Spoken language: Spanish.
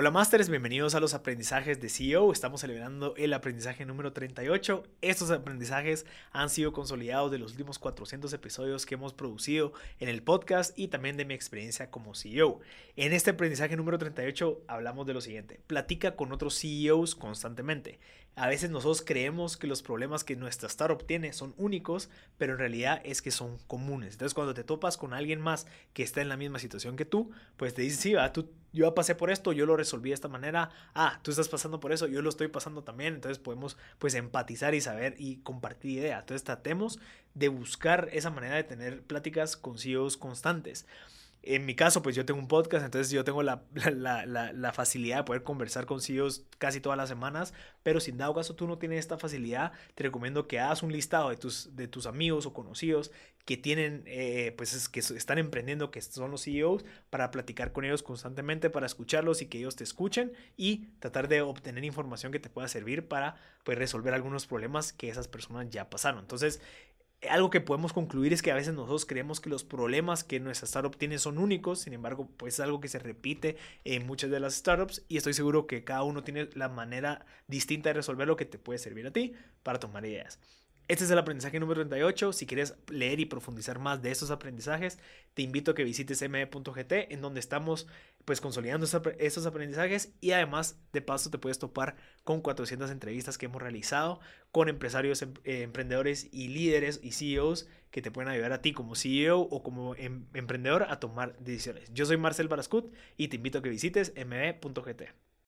Hola Masters, bienvenidos a los aprendizajes de CEO. Estamos celebrando el aprendizaje número 38. Estos aprendizajes han sido consolidados de los últimos 400 episodios que hemos producido en el podcast y también de mi experiencia como CEO. En este aprendizaje número 38 hablamos de lo siguiente. Platica con otros CEOs constantemente. A veces nosotros creemos que los problemas que nuestra startup tiene son únicos, pero en realidad es que son comunes. Entonces cuando te topas con alguien más que está en la misma situación que tú, pues te dice, sí, va, tú, yo pasé por esto, yo lo resolví de esta manera, ah, tú estás pasando por eso, yo lo estoy pasando también, entonces podemos pues empatizar y saber y compartir ideas. Entonces tratemos de buscar esa manera de tener pláticas con CEOs constantes. En mi caso, pues yo tengo un podcast, entonces yo tengo la, facilidad de poder conversar con CEOs casi todas las semanas, pero si en dado caso tú no tienes esta facilidad, te recomiendo que hagas un listado de tus, de tus amigos o conocidos que tienen, eh, pues que están emprendiendo, que son los CEOs, para platicar con ellos constantemente, para escucharlos y que ellos te escuchen y tratar de obtener información que te pueda servir para pues, resolver algunos problemas que esas personas ya pasaron. Entonces, algo que podemos concluir es que a veces nosotros creemos que los problemas que nuestra startup tiene son únicos, sin embargo, pues es algo que se repite en muchas de las startups y estoy seguro que cada uno tiene la manera distinta de resolver lo que te puede servir a ti para tomar ideas. Este es el aprendizaje número 38. Si quieres leer y profundizar más de estos aprendizajes, te invito a que visites me.gt en donde estamos pues consolidando estos aprendizajes y además de paso te puedes topar con 400 entrevistas que hemos realizado con empresarios, em, eh, emprendedores y líderes y CEOs que te pueden ayudar a ti como CEO o como em, emprendedor a tomar decisiones. Yo soy Marcel Barascut y te invito a que visites me.gt.